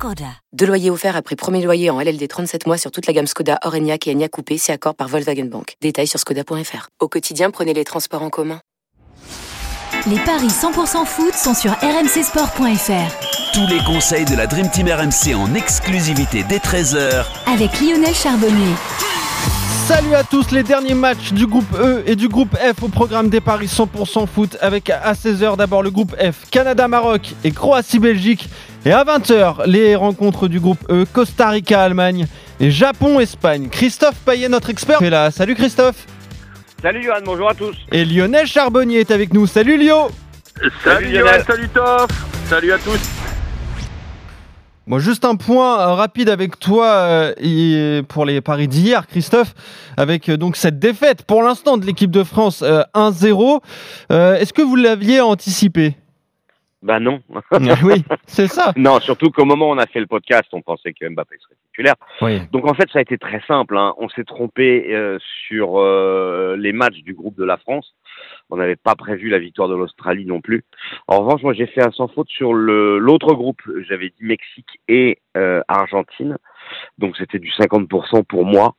Skoda. Deux loyers offerts après premier loyer en LLD 37 mois sur toute la gamme Skoda, Orenia et Enya Coupé, c'est accord par Volkswagen Bank. Détails sur skoda.fr. Au quotidien, prenez les transports en commun. Les paris 100% foot sont sur rmcsport.fr. Tous les conseils de la Dream Team RMC en exclusivité dès 13h Avec Lionel Charbonnier. Salut à tous, les derniers matchs du groupe E et du groupe F au programme des paris 100% foot avec à 16h d'abord le groupe F, Canada-Maroc et Croatie-Belgique. Et à 20h, les rencontres du groupe E, Costa Rica-Allemagne et Japon-Espagne. Christophe Payet, notre expert, est là. Salut Christophe. Salut Johan, bonjour à tous. Et Lionel Charbonnier est avec nous. Salut Lio. Salut, salut Lionel, salut Toff. Salut à tous. Bon, juste un point euh, rapide avec toi euh, pour les paris d'hier, Christophe, avec euh, donc cette défaite pour l'instant de l'équipe de France 1-0. Est-ce que vous l'aviez anticipé? Bah non. Ah oui, c'est ça. Non, surtout qu'au moment où on a fait le podcast, on pensait que Mbappé serait titulaire. Oui. Donc en fait, ça a été très simple. Hein. On s'est trompé sur les matchs du groupe de la France. On n'avait pas prévu la victoire de l'Australie non plus. En revanche, moi j'ai fait un sans faute sur l'autre groupe. J'avais dit Mexique et euh, Argentine. Donc c'était du 50% pour moi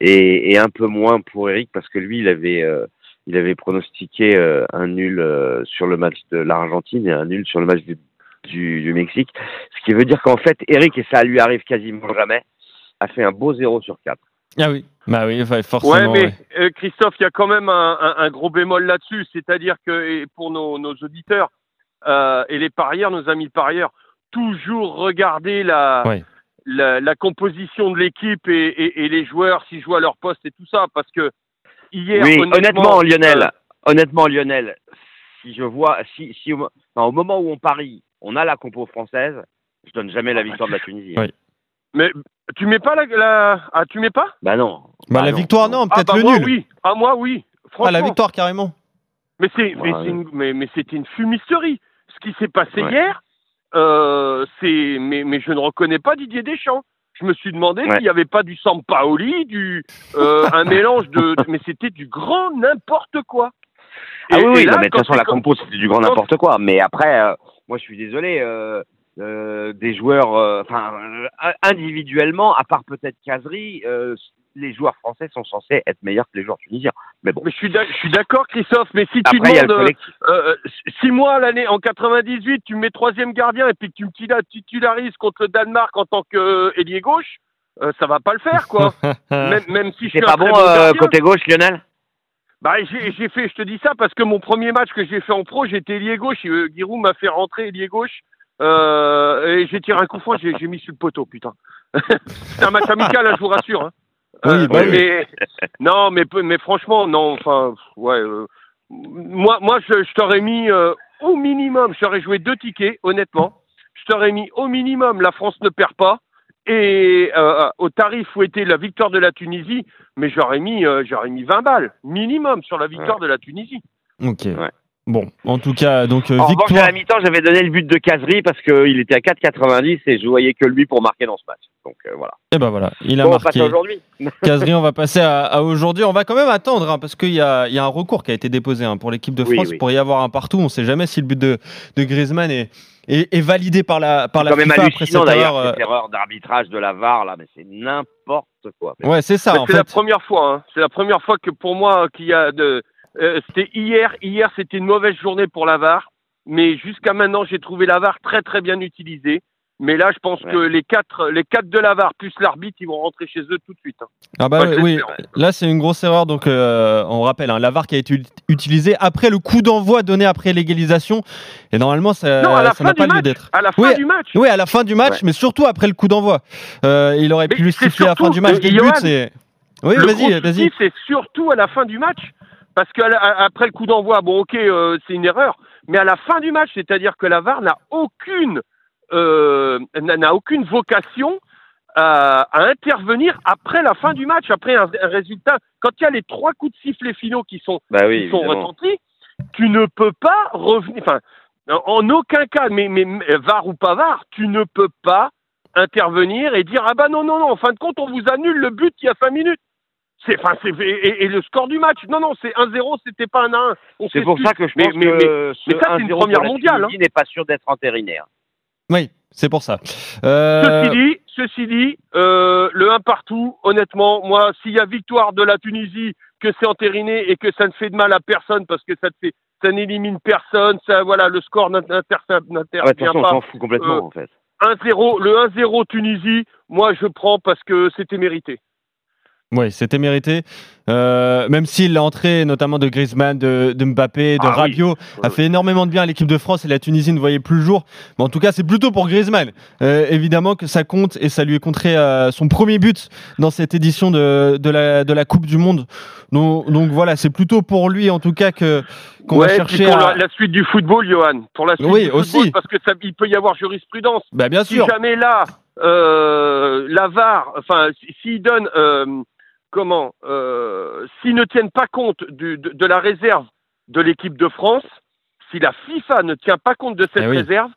et, un peu moins pour Eric parce que lui il avait euh, il avait pronostiqué euh, un nul sur le match de l'Argentine et un nul sur le match du Mexique. Ce qui veut dire qu'en fait Eric et ça lui arrive quasiment jamais a fait un beau 0 sur 4. Ah oui, bah oui, forcément. Ouais, mais euh, Christophe, il y a quand même un, un, un gros bémol là-dessus, c'est-à-dire que pour nos, nos auditeurs euh, et les parieurs, nos amis parieurs, toujours regarder la, ouais. la, la, composition de l'équipe et, et, et, les joueurs s'ils jouent à leur poste et tout ça, parce que hier, oui, honnêtement, honnêtement Lionel, euh, honnêtement Lionel, si je vois, si, si au, enfin, au moment où on parie, on a la compo française, je donne jamais la victoire de la Tunisie. Oui. Mais tu mets pas la, la... ah tu mets pas? Bah non. Bah, bah la non. victoire non, peut-être ah, bah le moi, nul. Oui, ah moi oui. Franchement. Ah la victoire carrément. Mais c'est mais Ouais, c'est une mais, mais c'était une fumisterie. Ce qui s'est passé Ouais. hier, euh, c'est mais mais je ne reconnais pas Didier Deschamps. Je me suis demandé Ouais. s'il n'y avait pas du Sampaoli, du euh, un mélange de, de- mais c'était du grand n'importe quoi. Ah Et- oui, oui, et là, non, mais de quand toute façon, c'est la comme- compo, c'était du grand quand- n'importe quoi. Mais après, euh, moi, je suis désolé, euh, euh, des joueurs, euh, enfin, euh, individuellement, à part peut-être Casery, les joueurs français sont censés être meilleurs que les joueurs tunisiens. Mais bon, Mais je suis d'ac- je suis d'accord, Christophe. Mais si tu après, demandes, collectif. euh, euh, si moi l'année en 98, tu me mets troisième gardien et puis que tu me titularises contre le Danemark en tant qu'ailier gauche, ça va pas le faire, quoi. même, même si je suis pas bon, côté gauche, Lionel? Bah, j'ai fait, je te dis ça parce que mon premier match que j'ai fait en pro, j'étais ailier gauche. Et, euh, Giroud m'a fait rentrer ailier gauche. Euh, et j'ai tiré un coup franc, j'ai j'ai mis sur le poteau, putain. C'est un match amical, hein, je vous rassure. Hein. Oui, bah oui. mais, non, mais, franchement, non, enfin, ouais. euh, moi, moi, je, je t'aurais mis euh, au minimum, je t'aurais joué deux tickets, honnêtement. Je t'aurais mis au minimum, la France ne perd pas. Et euh, au tarif où était la victoire de la Tunisie, mais j'aurais mis, euh, j'aurais mis 20 balles minimum sur la victoire de la Tunisie. Ok. Ouais. Bon, en tout cas, donc euh, En revanche, à victoire. la mi-temps, j'avais donné le but de Casery parce qu'il était à 4,90 et je voyais que lui pour marquer dans ce match. Donc euh, voilà. Et ben voilà, il a Bon, marqué. aujourd'hui. Casery, on va passer à, à aujourd'hui. On va quand même attendre hein, parce qu'il y a, il y a un recours qui a été déposé hein, pour l'équipe de Oui, France oui. pour y avoir un partout. On ne sait jamais si le but de, de Griezmann est, est, est validé par la, par la quand même FIFA après hallucinant cette erreur. euh, cette erreur d'arbitrage de la VAR là, mais c'est n'importe quoi. Ouais, c'est ça. C'est la première fois. Hein. C'est la première fois que pour moi qu'il y a de. Euh, c'était hier. Hier, c'était une mauvaise journée pour la VAR. Mais jusqu'à maintenant, j'ai trouvé la VAR très très bien utilisée. Mais là, je pense Ouais. que les quatre, les quatre de la VAR plus l'arbitre, ils vont rentrer chez eux tout de suite. hein. ah bah, oui, là c'est une grosse erreur. Donc euh, on rappelle, hein, la VAR qui a été ut- utilisée après le coup d'envoi donné après l'égalisation. Et normalement, ça n'a pas lieu d'être. À la fin Oui, du match. Oui, à la fin du match, Ouais. mais surtout après le coup d'envoi. Euh, il aurait Mais pu siffler à la fin du match euh, dès le Johan, but. C'est... Oui, vas-y, vas-y. c'est surtout à la fin du match. Parce qu'après le coup d'envoi, bon, ok, euh, c'est une erreur. Mais à la fin du match, c'est-à-dire que la VAR n'a aucune, euh, n'a aucune vocation à, à intervenir après la fin du match, après un, un résultat. Quand il y a les trois coups de sifflet finaux qui sont, Bah oui, qui sont évidemment. retentis, tu ne peux pas revenir. Enfin, en aucun cas, mais, mais VAR ou pas VAR, tu ne peux pas intervenir et dire ah bah non non non en fin de compte on vous annule le but il y a cinq minutes c'est enfin c'est et, et, le score du match. Non non c'est 1-0 c'était pas un 1 c'est pour ça que je pense mais, que mais, ce ça c'est une première mondiale hein. n'est pas sûr d'être intérinaire oui c'est pour ça. Euh... ceci dit ceci dit euh, le 1 partout honnêtement moi s'il y a victoire de la Tunisie que c'est entériné et que ça ne fait de mal à personne parce que ça te fait ça n'élimine personne ça voilà le score n'intervient ouais, pas. on s'en fout complètement euh, en fait. 1-0, le 1-0 Tunisie, moi je prends parce que c'était mérité. Oui, c'était mérité. Euh, même si l'entrée, notamment de Griezmann, de, de Mbappé, de Ah Rabiot, oui. a fait énormément de bien à l'équipe de France et la Tunisie ne voyait plus le jour. Mais en tout cas, c'est plutôt pour Griezmann. Euh, évidemment que ça compte et ça lui est contré euh, son premier but dans cette édition de, de, la, de la Coupe du Monde. Donc, donc voilà, c'est plutôt pour lui en tout cas que qu'on ouais, va chercher pour à. la, la suite du football, Johan. Pour la suite Oui, du football, aussi. parce que ça, il peut y avoir jurisprudence. Bah, bien Si sûr. jamais là, euh, la VAR, enfin, s- s'ils donnent, euh, comment, euh, s'ils ne tiennent pas compte du, de, de la réserve de l'équipe de France, si la FIFA ne tient pas compte de cette Eh oui. réserve,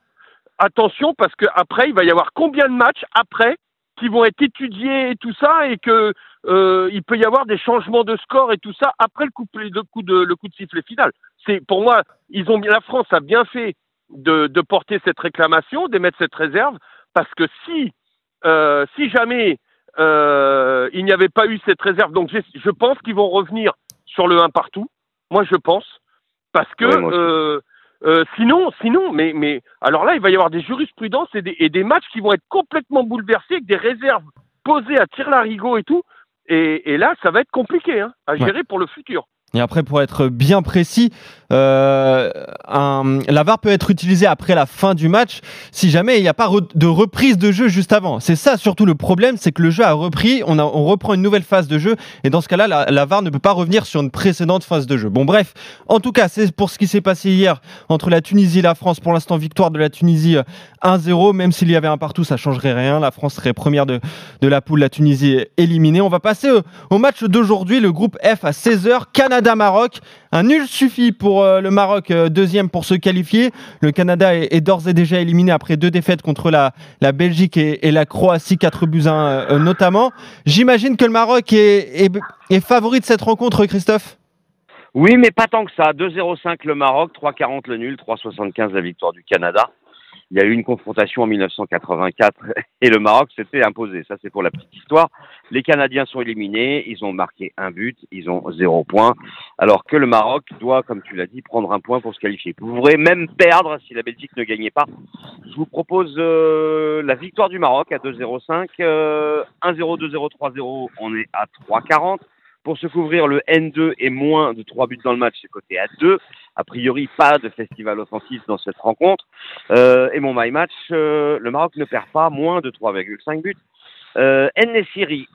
attention parce que après, il va y avoir combien de matchs après qui vont être étudiés et tout ça et que euh, il peut y avoir des changements de score et tout ça après le coup, le coup de le coup de sifflet final. C'est pour moi, ils ont la France a bien fait de, de porter cette réclamation, d'émettre cette réserve parce que si euh, si jamais euh, il n'y avait pas eu cette réserve, donc je pense qu'ils vont revenir sur le 1 partout. Moi, je pense parce que Ouais, euh, euh, sinon, sinon, mais mais alors là, il va y avoir des jurisprudences et des, et des matchs qui vont être complètement bouleversés avec des réserves posées à tir larigot et tout. Et, et là, ça va être compliqué hein, à gérer pour le futur. Et après, pour être bien précis, euh, la VAR peut être utilisée après la fin du match si jamais il n'y a pas de reprise de jeu juste avant. C'est ça surtout le problème, c'est que le jeu a repris, on, reprend une nouvelle phase de jeu, et dans ce cas-là, la, VAR ne peut pas revenir sur une précédente phase de jeu. Bon, bref, en tout cas, c'est pour ce qui s'est passé hier entre la Tunisie et la France. Pour l'instant, victoire de la Tunisie euh, 1-0, même s'il y avait un partout, ça changerait rien. La France serait première de, de la poule, la Tunisie éliminée. On va passer au, au match d'aujourd'hui, le groupe F à 16h, Canada-Maroc. Un nul suffit pour euh, le Maroc, euh, deuxième pour se qualifier. Le Canada est, d'ores et déjà éliminé après deux défaites contre la, Belgique et, la Croatie, 4 buts à 1 euh, notamment. J'imagine que le Maroc est favori de cette rencontre, Christophe? Oui, mais pas tant que ça. 2-0-5 le Maroc, 3-40 le nul, 3-75 la victoire du Canada. Il y a eu une confrontation en 1984 et le Maroc s'était imposé. Ça, c'est pour la petite histoire. Les Canadiens sont éliminés. Ils ont marqué un but. Ils ont zéro point. Alors que le Maroc doit, comme tu l'as dit, prendre un point pour se qualifier. Vous pourrez même perdre si la Belgique ne gagnait pas. Je vous propose euh, la victoire du Maroc à 2-0-5. Euh, 1-0, 2-0, 3-0. On est à 3-40. Pour se couvrir, le N2 est moins de 3 buts dans le match, c'est coté à 2. A priori, pas de festival offensif dans cette rencontre. Euh, et mon My Match, euh, le Maroc ne perd pas moins de 3,5 buts. Euh,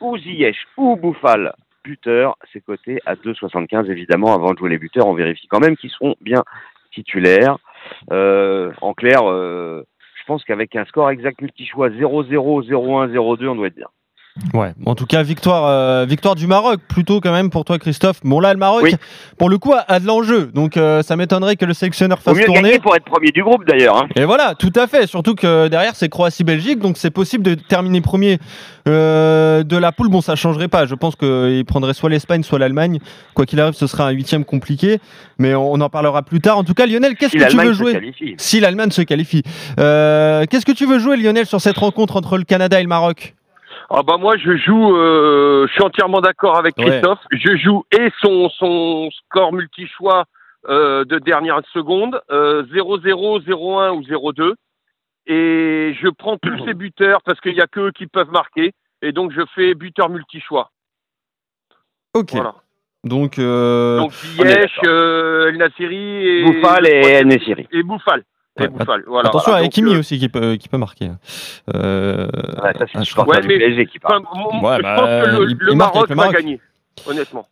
ou Ziyech ou Bouffal, buteur, c'est coté à 2,75 évidemment. Avant de jouer les buteurs, on vérifie quand même qu'ils seront bien titulaires. Euh, en clair, je pense qu'avec un score exact multi-choix 0-0, 0-1, 0-2, on doit être bien. Ouais, en tout cas, victoire, euh, victoire du Maroc, plutôt quand même pour toi, Christophe. Bon, là, le Maroc, Oui. pour le coup, a, a de l'enjeu. Donc, euh, ça m'étonnerait que le sélectionneur fasse mieux tourner. gagner pour être premier du groupe d'ailleurs. Hein. Et voilà, tout à fait. Surtout que derrière, c'est Croatie-Belgique. Donc, c'est possible de terminer premier euh, de la poule. Bon, ça changerait pas. Je pense qu'il prendrait soit l'Espagne, soit l'Allemagne. Quoi qu'il arrive, ce sera un huitième compliqué. Mais on, on en parlera plus tard. En tout cas, Lionel, qu'est-ce Si que tu veux jouer qualifie. Si l'Allemagne se qualifie. Euh, qu'est-ce que tu veux jouer, Lionel, sur cette rencontre entre le Canada et le Maroc? Ah bah moi je joue, euh, je suis entièrement d'accord avec Ouais. Christophe. Je joue et son son score multi-choix euh, de dernière seconde, euh, 0-0, 0-1 ou 0-2. Et je prends tous ces buteurs parce qu'il y a que eux qui peuvent marquer. Et donc je fais buteur multi-choix. Ok. Voilà. Donc, euh, Donc Ziyech, euh, El Nassiri et Bouffal et Nesiri. et Bouffal. Et Ouais, Bouffal. Voilà. attention à Ekimi euh, aussi qui peut, qui peut marquer. Euh, Ouais, ça, c'est ah, le je crois- supporter Ouais, du mais- PSG qui parle. enfin, mon- Ouais, je bah, pense que le, il- le Maroc va gagner, honnêtement.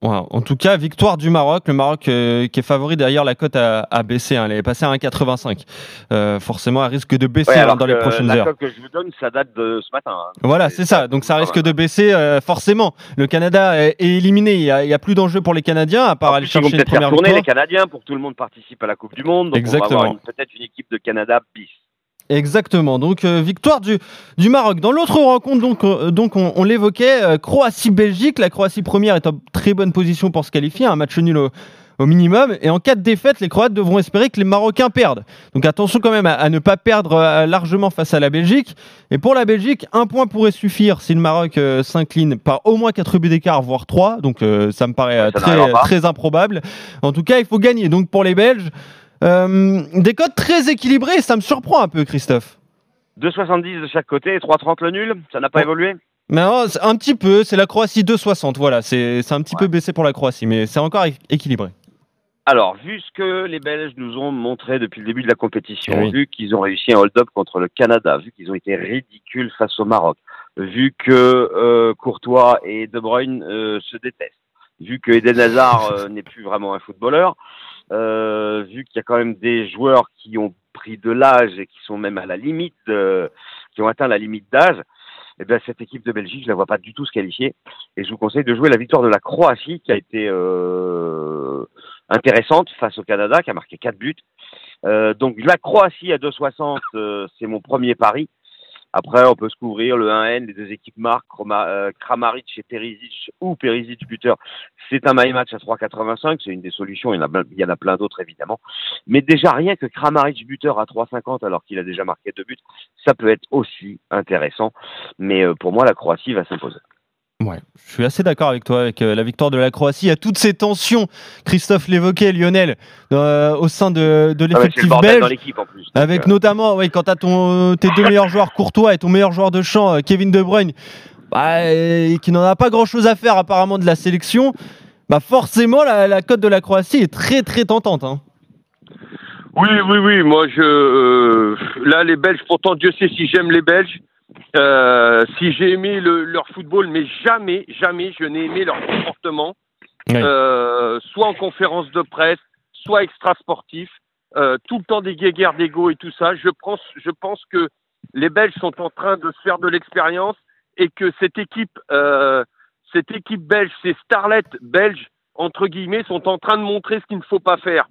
En tout cas, victoire du Maroc. Le Maroc euh, qui est favori d'ailleurs, la cote a, a baissé. hein. Elle est passée à 1,85. Euh, forcément, elle risque de baisser Ouais, hein, alors dans les prochaines la heures. cote que je vous donne, ça date de ce matin. hein. Voilà, c'est ça. Donc ça risque de baisser euh, forcément. Le Canada est, est éliminé. Il y a, plus d'enjeu pour les Canadiens à part En aller plus, ils vont chercher une peut-être faire première tourner les. Canadiens pour que tout le monde participe à la Coupe du Monde. Donc Exactement. on va avoir une- peut-être une équipe de Canada bis. Exactement. Donc euh, victoire du, du Maroc. Dans l'autre rencontre, donc, euh, donc on, on l'évoquait, euh, Croatie-Belgique. La Croatie première est en très bonne position pour se qualifier. Un match nul au, au minimum. Et en cas de défaite, les Croates devront espérer que les Marocains perdent. Donc attention quand même à, à ne pas perdre largement face à la Belgique. Et pour la Belgique, un point pourrait suffire si le Maroc s'incline par au moins 4 buts d'écart, voire 3. Donc ça me paraît ça très, très improbable. En tout cas, il faut gagner. Donc pour les Belges, euh, des codes très équilibrés. Ça me surprend un peu, Christophe. 2,70 de chaque côté et 3,30 le nul. Ça n'a pas Oh. évolué Mais non, c'est un petit peu, c'est la Croatie 2,60. Voilà, c'est un petit peu baissé pour la Croatie, mais c'est encore équilibré. Alors, vu ce que les Belges nous ont montré depuis le début de la compétition, Eh oui. vu qu'ils ont réussi un hold-up contre le Canada, vu qu'ils ont été ridicules face au Maroc, vu que euh, Courtois et De Bruyne euh, se détestent, vu que Eden Hazard euh, n'est plus vraiment un footballeur, euh, vu qu'il y a quand même des joueurs qui ont pris de l'âge et qui sont même à la limite, de- qui ont atteint la limite d'âge, eh bien, cette équipe de Belgique, je la vois pas du tout se qualifier. Et je vous conseille de jouer la victoire de la Croatie, qui a été euh, intéressante face au Canada, qui a marqué 4 buts. Euh, donc la Croatie à 2,60, euh, c'est mon premier pari. Après, on peut se couvrir le 1N, les deux équipes marquent, euh, Kramaric et Perisic, ou Perisic buteur. C'est un my match à 3,85, c'est une des solutions, il y en a, plein- il y en a plein d'autres évidemment. Mais déjà rien que Kramaric buteur à 3,50 alors qu'il a déjà marqué deux buts, ça peut être aussi intéressant. Mais euh, pour moi, la Croatie va s'imposer. Ouais, je suis assez d'accord avec toi, avec euh, la victoire de la Croatie. Il y a toutes ces tensions, Christophe l'évoquait, Lionel, euh, au sein de, de Ah ouais, c'est le l'effectif dans belge. l'équipe en plus. Avec euh, notamment, oui, quand tu as ton, tes deux meilleurs joueurs, Courtois et ton meilleur joueur de champ, Kevin De Bruyne, bah, qui n'en a pas grand-chose à faire apparemment de la sélection, bah forcément la, la cote de la Croatie est très très tentante. hein. Oui, oui, oui. Moi, je là, les Belges. Pourtant, Dieu sait si j'aime les Belges, euh, si j'ai aimé le- leur football, mais jamais, jamais, je n'ai aimé leur comportement, euh, soit en conférence de presse, soit extra sportif, euh, tout le temps des guéguerres d'ego et tout ça. Je pense, je pense que les Belges sont en train de se faire de l'expérience et que cette équipe, euh, cette équipe belge, ces starlets belges entre guillemets, sont en train de montrer ce qu'il ne faut pas faire.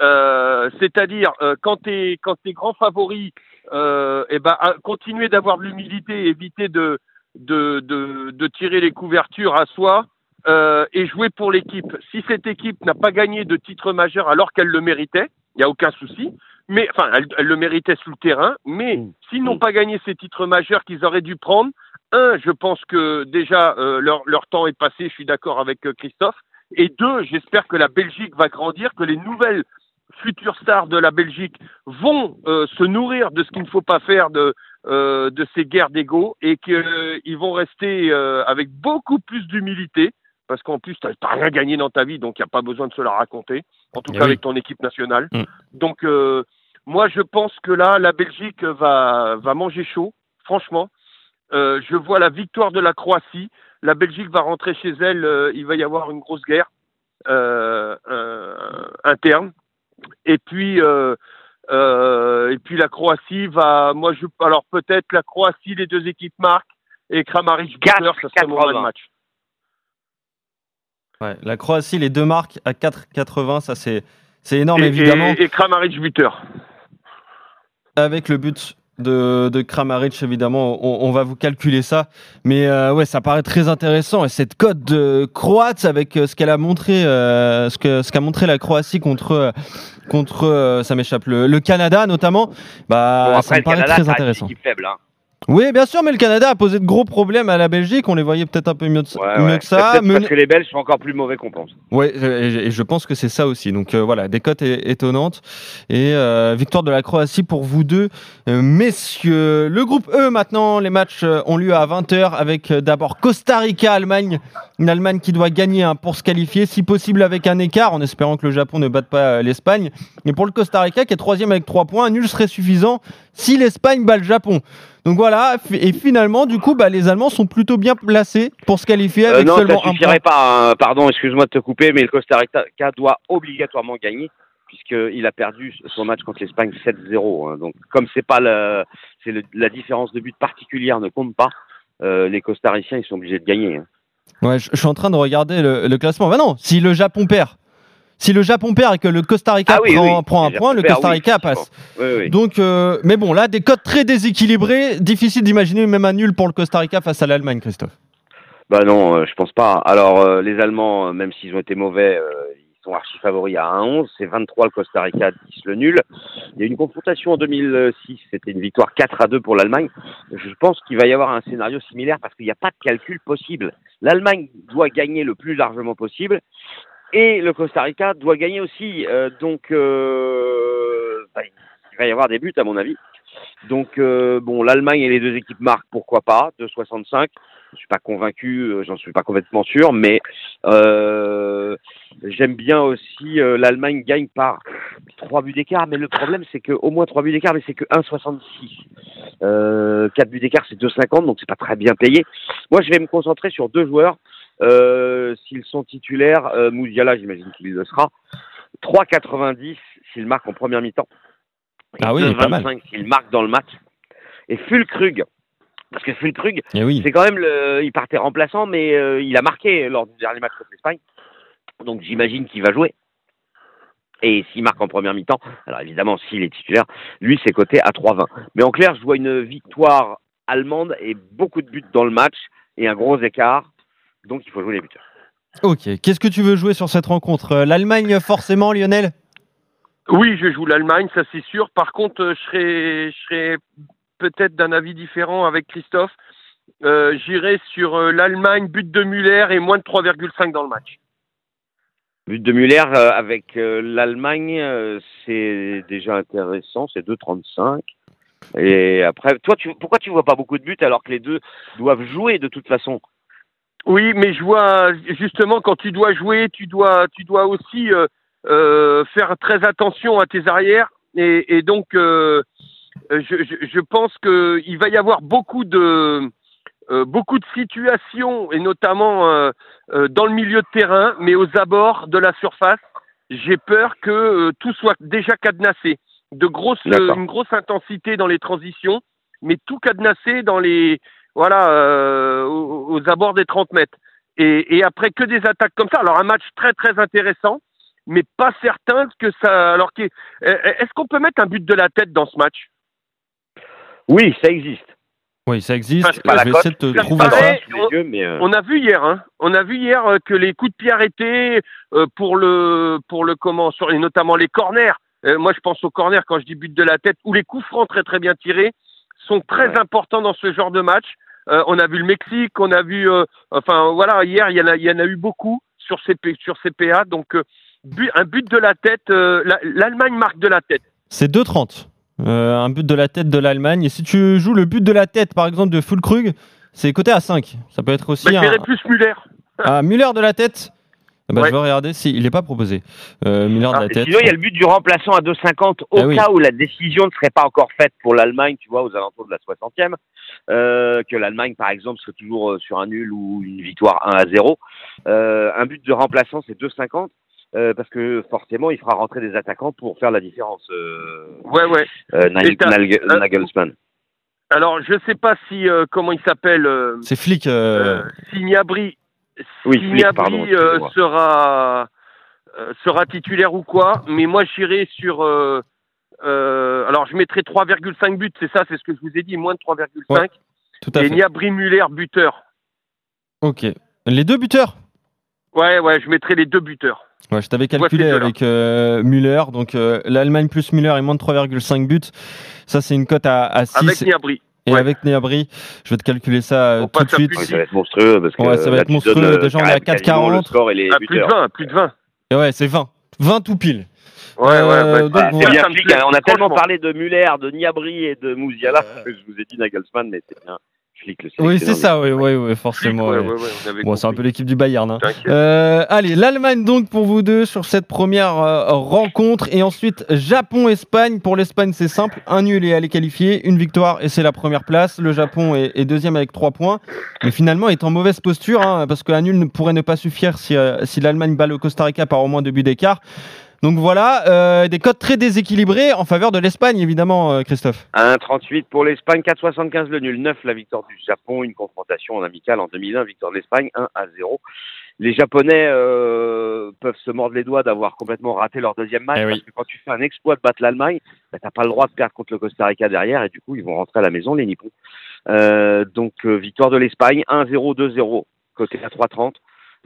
Euh, c'est-à-dire euh, quand t'es quand t'es grand favori, euh, eh ben continuer d'avoir de l'humilité, éviter de de, de de tirer les couvertures à soi euh, et jouer pour l'équipe. Si cette équipe n'a pas gagné de titre majeur alors qu'elle le méritait, il n'y a aucun souci. Mais enfin, elle, elle le méritait sur le terrain. Mais s'ils n'ont pas gagné ces titres majeurs qu'ils auraient dû prendre, un, je pense que déjà euh, leur leur temps est passé. Je suis d'accord avec euh, Christophe. Et deux, j'espère que la Belgique va grandir, que les nouvelles futures stars de la Belgique vont euh, se nourrir de ce qu'il ne faut pas faire de, euh, de ces guerres d'ego et qu'ils vont rester euh, avec beaucoup plus d'humilité parce qu'en plus, tu n'as rien gagné dans ta vie, donc il n'y a pas besoin de se la raconter, en tout Eh cas oui. avec ton équipe nationale. Mm. Donc, euh, moi, je pense que là, la Belgique va, va manger chaud, franchement. Euh, je vois la victoire de la Croatie. La Belgique va rentrer chez elle. euh, il va y avoir une grosse guerre euh, euh, interne. Et puis, euh, euh, et puis la Croatie va. Moi, je. Alors peut-être la Croatie, les deux équipes marquent et Kramaric buteur, ça serait mon 4-80. man match. Ouais, la Croatie, les deux marques à 4,80, ça c'est c'est énorme et, évidemment. et, et Kramaric buteur. Avec le but de, de Kramaric, évidemment, on, on va vous calculer ça. Mais euh, ouais, ça paraît très intéressant. Et cette cote de Croate, avec euh, ce qu'elle a montré, euh, ce que ce qu'a montré la Croatie contre euh, contre, euh, ça m'échappe, le, le Canada notamment, bah bon, ça me paraît Canada, très intéressant. faible. Hein. Oui, bien sûr, mais le Canada a posé de gros problèmes à la Belgique. On les voyait peut-être un peu mieux, de- Ouais, mieux ouais. que ça. Mais- Parce que les Belges sont encore plus mauvais qu'on pense. Ouais, et, je pense que c'est ça aussi. Donc euh, voilà, des cotes étonnantes. Et euh, victoire de la Croatie pour vous deux, euh, messieurs. Le groupe E maintenant, les matchs ont lieu à 20h avec d'abord Costa Rica, Allemagne. Une Allemagne qui doit gagner hein, pour se qualifier, si possible avec un écart, en espérant que le Japon ne batte pas l'Espagne. Et pour le Costa Rica, qui est troisième avec trois points, nul serait suffisant si l'Espagne bat le Japon. Donc voilà, et finalement, du coup, bah, les Allemands sont plutôt bien placés pour se qualifier Euh, avec non, seulement ça un suffirait point. pas. hein. Pardon, excuse-moi de te couper, mais le Costa Rica doit obligatoirement gagner puisqu'il a perdu son match contre l'Espagne 7-0. hein. Donc, comme c'est pas le, c'est le- la différence de but particulière ne compte pas, euh, les Costariciens ils sont obligés de gagner. hein. Ouais, je, je suis en train de regarder le, le classement. Bah non, si le Japon perd, si le Japon perd et que le Costa Rica Ah oui, prend, oui. prend un point, le Costa Rica passe. Oui. Donc, euh, mais bon, là, des codes très déséquilibrés, difficile d'imaginer même un nul pour le Costa Rica face à l'Allemagne, Christophe. Bah non, euh, je pense pas. Alors euh, les Allemands, euh, même s'ils ont été mauvais, ils sont archi favoris à 1-11. C'est 23 le Costa Rica, 10 le nul. Il y a eu une confrontation en 2006, c'était une victoire 4 à 2 pour l'Allemagne. Je pense qu'il va y avoir un scénario similaire parce qu'il n'y a pas de calcul possible. L'Allemagne doit gagner le plus largement possible et le Costa Rica doit gagner aussi. Euh, donc euh, bah, il va y avoir des buts à mon avis. Donc euh, bon, l'Allemagne et les deux équipes marquent, pourquoi pas, 2,65. Je suis pas convaincu, euh, j'en suis pas complètement sûr, mais euh, j'aime bien aussi euh, l'Allemagne gagne par trois buts d'écart, mais le problème c'est que au moins trois buts d'écart, mais c'est que 1,66. Euh, 4 buts d'écart c'est 2,50, donc c'est pas très bien payé. Moi je vais me concentrer sur deux joueurs. Euh, s'ils sont titulaires, euh, Mouziala, j'imagine qu'il le sera. 3,90 s'il marque en première mi-temps. Ah oui, pas mal. 2,25 s'il marque dans le match. Et Fulkrug, parce que Fulkrug, oui. c'est quand même le, il partait remplaçant, mais euh, il a marqué lors du dernier match contre l'Espagne. Donc j'imagine qu'il va jouer. Et s'il marque en première mi-temps, alors évidemment s'il est titulaire, lui c'est coté à 3,20. Mais en clair, je vois une victoire allemande et beaucoup de buts dans le match et un gros écart. Donc il faut jouer les buteurs. Ok, qu'est-ce que tu veux jouer sur cette rencontre? Euh, L'Allemagne, forcément, Lionel? Oui, je joue l'Allemagne, ça c'est sûr. Par contre, euh, je serais, je serais peut-être d'un avis différent avec Christophe. Euh, J'irai sur l'Allemagne, but de Muller et moins de 3,5 dans le match. But de Muller avec l'Allemagne, c'est déjà intéressant, c'est 2,35. Et après, toi, tu, pourquoi tu vois pas beaucoup de buts alors que les deux doivent jouer de toute façon? Oui, mais je vois justement quand tu dois jouer, tu dois, tu dois aussi euh, euh, faire très attention à tes arrières. Et, et donc, euh, je, je, je pense qu'il va y avoir beaucoup de, euh, beaucoup de situations, et notamment euh, euh, dans le milieu de terrain, mais aux abords de la surface. J'ai peur que tout soit déjà cadenassé. De grosses, une grosse intensité dans les transitions, mais tout cadenassé dans les, voilà, euh, aux, aux abords des 30 mètres. Et, et après que des attaques comme ça. Alors un match très très intéressant, mais pas certain que ça. Alors euh, est-ce qu'on peut mettre un but de la tête dans ce match? Oui, ça existe. Oui, ça existe. Je vais essayer de te ça trouver paraît- euh, On a vu hier, hein. On a vu hier euh, que les coups de pied arrêtés pour le pour le comment sur et notamment les corners. moi, je pense aux corners quand je dis but de la tête ou les coups francs très très bien tirés sont très Ouais. importants dans ce genre de match. Euh, on a vu le Mexique, on a vu, euh, enfin voilà, hier il y en a il y en a eu beaucoup sur CP sur CPA. Donc euh, but- un but de la tête, la- l'Allemagne marque de la tête. C'est 2,30. Euh, un but de la tête de l'Allemagne. Et si tu joues le but de la tête, par exemple, de Fulkrug, c'est coté à 5. Ça peut être aussi Bah, je un... plus Muller. Ah, Müller de la tête bah, Ouais. Je vais regarder s'il n'est pas proposé. Euh, de la tête. sinon, il y a le but du remplaçant à 2,50 au Ah oui. cas où la décision ne serait pas encore faite pour l'Allemagne, tu vois, aux alentours de la 60e. Euh, que l'Allemagne, par exemple, serait toujours euh, sur un nul ou une victoire 1 à 0. Euh, un but de remplaçant, c'est 2,50. euh, parce que forcément, il fera rentrer des attaquants pour faire la différence. Euh, Ouais ouais. Nagelsmann. Alors je sais pas si euh, comment il s'appelle. euh, C'est flic. euh, Euh, si Gnabry, Oui, si Gnabry, pardon, euh, sera euh, sera titulaire ou quoi, mais moi j'irai sur euh, euh, alors je mettrai 3,5 buts, c'est ça, c'est ce que je vous ai dit, moins de 3,5 Ouais, Tout à et. Gnabry Muller buteur. Ok. Les deux buteurs? Ouais ouais, je mettrai les deux buteurs. Ouais, je t'avais calculé avec euh, Müller. Donc euh, l'Allemagne plus Müller et moins de 3,5 buts. Ça, c'est une cote à, à 6. Avec Gnabry. Et ouais. avec Gnabry, je vais te calculer ça euh, On tout de suite. ça va être monstrueux parce que Ouais, ça va être monstrueux. Déjà, on est à quasiment 4,40. Le score et les Ah, plus de buteurs. 20, plus de 20. Et ouais, c'est 20. 20 tout pile. Ouais ouais, Euh, ouais. donc, bah, bien. On a tellement parlé de Muller, de Niabri et de Mouziala que je vous ai dit Nagelsmann, mais c'est bien Flick, le Oui, c'est ça, oui, oui, oui, forcément. Ouais, ouais. ouais, ouais, on avait Bon, c'est un peu l'équipe du Bayern. hein. Euh, allez, l'Allemagne donc pour vous deux sur cette première euh, rencontre. Et ensuite, Japon-Espagne. Pour l'Espagne, c'est simple. Un nul et aller qualifier. Une victoire et c'est la première place. Le Japon est, est deuxième avec trois points. Mais finalement, est en mauvaise posture hein, parce qu'un nul ne pourrait ne pas suffire si, euh, si l'Allemagne bat le Costa Rica par au moins deux buts d'écart. Donc voilà, euh, des codes très déséquilibrés en faveur de l'Espagne, évidemment, euh, Christophe. 1,38 pour l'Espagne, 4,75 le nul, 9 la victoire du Japon, une confrontation en amical en 2001, victoire de l'Espagne, 1 à 0. Les Japonais euh, peuvent se mordre les doigts d'avoir complètement raté leur deuxième match, Eh oui. parce que quand tu fais un exploit de battre l'Allemagne, bah, t'as pas le droit de perdre contre le Costa Rica derrière, et du coup ils vont rentrer à la maison, les Nippons. Euh, donc euh, victoire de l'Espagne, 1-0, 2-0, côté à 3,30.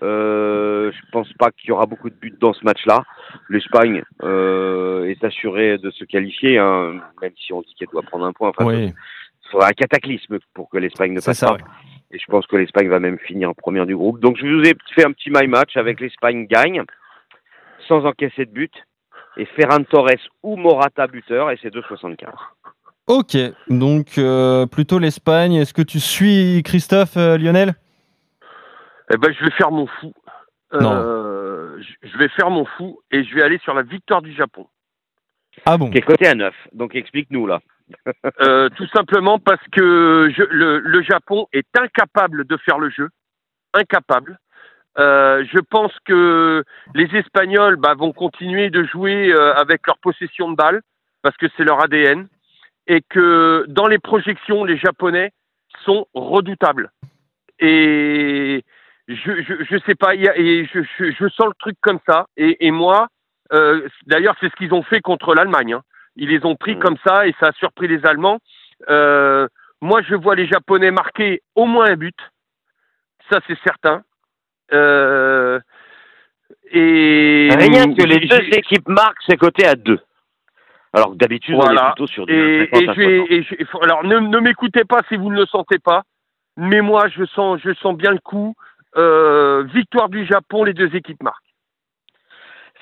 Euh, je pense pas qu'il y aura beaucoup de buts dans ce match-là. L'Espagne euh, est assurée de se qualifier, hein, même si on dit qu'elle doit prendre un point. Enfin, Oui, il faudra un cataclysme pour que l'Espagne ne passe ça. pas. ouais. Et je pense que l'Espagne va même finir en première du groupe. Donc je vous ai fait un petit my match avec l'Espagne gagne, sans encaisser de but, et Ferran Torres ou Morata buteur, et c'est 2,75. Ok, donc euh, plutôt l'Espagne. Est-ce que tu suis Christophe, Lionel? Eh ben, je vais faire mon fou. Non. Euh, je- vais faire mon fou et je vais aller sur la victoire du Japon. Ah bon Qui est coté à 9. Donc explique-nous là. Euh, tout simplement parce que je- le, le Japon est incapable de faire le jeu, incapable. Euh, je pense que les Espagnols bah, vont continuer de jouer euh, avec leur possession de balle parce que c'est leur ADN et que dans les projections, les Japonais sont redoutables. Et je je, je sais pas, il y a- et je, je, je sens le truc comme ça. Et, et moi, euh, d'ailleurs, c'est ce qu'ils ont fait contre l'Allemagne. hein. Ils les ont pris Mhm. comme ça et ça a surpris les Allemands. Euh, moi, je vois les Japonais marquer au moins un but. Ça, c'est certain. Euh, et Rien que les deux équipes marquent, c'est coté à 2. Alors que d'habitude, on Voilà. est plutôt sur du Et, 50 et à je vais- 60. et je- il faut- alors ne, ne m'écoutez pas si vous ne le sentez pas, mais moi je sens, je sens bien le coup. Euh, victoire du Japon, les deux équipes marquent.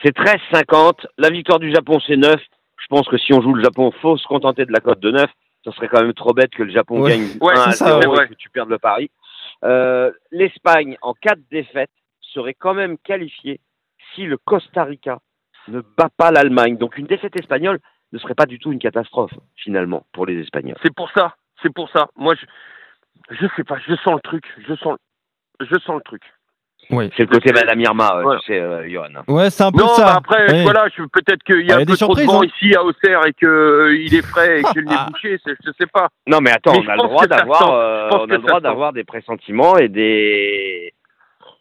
C'est 13,50. La victoire du Japon, c'est 9. Je pense que si on joue le Japon, faut se contenter de la cote de 9. Ça serait quand même trop bête que le Japon Ouais. gagne Ouais, 1 à c'est ça, 0 ouais. et que tu perdes le pari. Euh, L'Espagne, en cas de défaite, serait quand même qualifiée si le Costa Rica ne bat pas l'Allemagne. Donc une défaite espagnole ne serait pas du tout une catastrophe, finalement, pour les Espagnols. C'est pour ça, c'est pour ça. Moi je, je sais pas, je sens le truc, je sens, je sens le truc. Oui. C'est le côté Madame Irma, euh, Voilà. tu sais, euh, Johan. Ouais, c'est un peu Non, ça. bah après, voilà, je- peut-être qu'il y Ah, il y a a un des peu trop de surprises, vent hein. ici à Auxerre et que euh, il est frais et j'ai le nez bouché, c'est- je sais pas. Non, mais attends, Mais on je a le pense droit que ça d'avoir, sent. euh, Je on a le droit d'avoir des pressentiments et des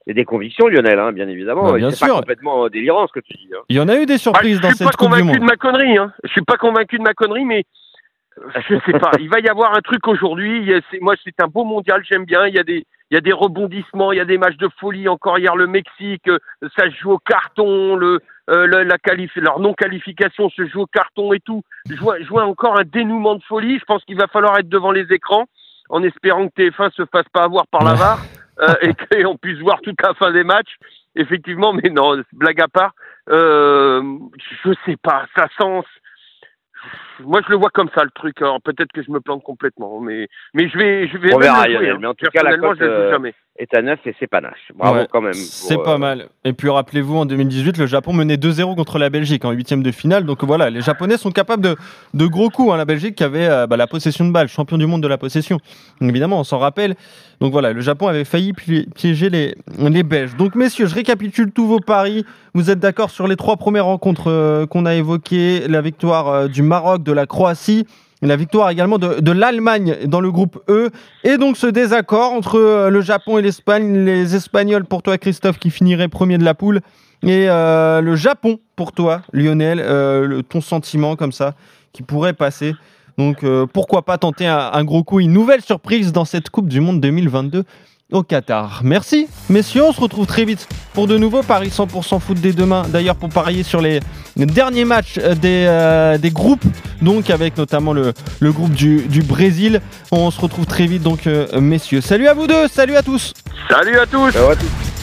et des convictions, Lionel, hein, bien évidemment. Bah, bien c'est sûr. pas complètement délirant ce que tu dis. hein. Il y en a eu des Ah, surprises dans je suis cette pas Coupe du convaincu Monde. de ma connerie, hein. Je suis pas convaincu de ma connerie, mais je sais pas. Il va y avoir un truc aujourd'hui. Moi, c'est un beau mondial. J'aime bien. Il y a des, il y a des rebondissements. Il y a des matchs de folie. Encore hier, le Mexique, euh, ça se joue au carton. Le, euh, la qualif, leur non qualification se joue au carton et tout. Je vois, je vois encore un dénouement de folie. Je pense qu'il va falloir être devant les écrans, en espérant que TF1 se fasse pas avoir par la VAR euh, et qu'on puisse voir toute la fin des matchs. Effectivement, mais non, blague à part. Euh, je sais pas, ça sent. Moi, je le vois comme ça le truc. Alors peut-être que je me plante complètement, mais mais je vais je vais On verra, jouer, hein. mais en tout cas, la cote, euh, jamais. Est à 9 et c'est panache. Bravo Ouais, quand même. C'est pas euh, mal. Et puis rappelez-vous, en 2018, le Japon menait 2-0 contre la Belgique en huitième de finale. Donc voilà, les Japonais sont capables de, de gros coups. hein. La Belgique qui avait euh, bah, la possession de balle, champion du monde de la possession. Donc, évidemment, on s'en rappelle. Donc voilà, le Japon avait failli pi- piéger les, les Belges. Donc messieurs, je récapitule tous vos paris. Vous êtes d'accord sur les trois premières rencontres euh, qu'on a évoquées La victoire du Maroc, de la Croatie. La victoire également de, de l'Allemagne dans le groupe E. Et donc ce désaccord entre euh, le Japon et l'Espagne. Les Espagnols pour toi, Christophe, qui finirait premier de la poule. Et euh, le Japon pour toi, Lionel. euh, le- ton sentiment comme ça, qui pourrait passer. Donc pourquoi pas tenter un gros coup, une nouvelle surprise dans cette Coupe du Monde 2022 au Qatar. Merci, messieurs. On se retrouve très vite pour de nouveaux paris 100% foot dès demain. D'ailleurs, pour parier sur les derniers matchs euh, des, euh, des groupes, donc avec notamment le, le groupe du, du Brésil. On se retrouve très vite, donc, euh, messieurs. Salut à vous deux, salut à tous. Salut à tous.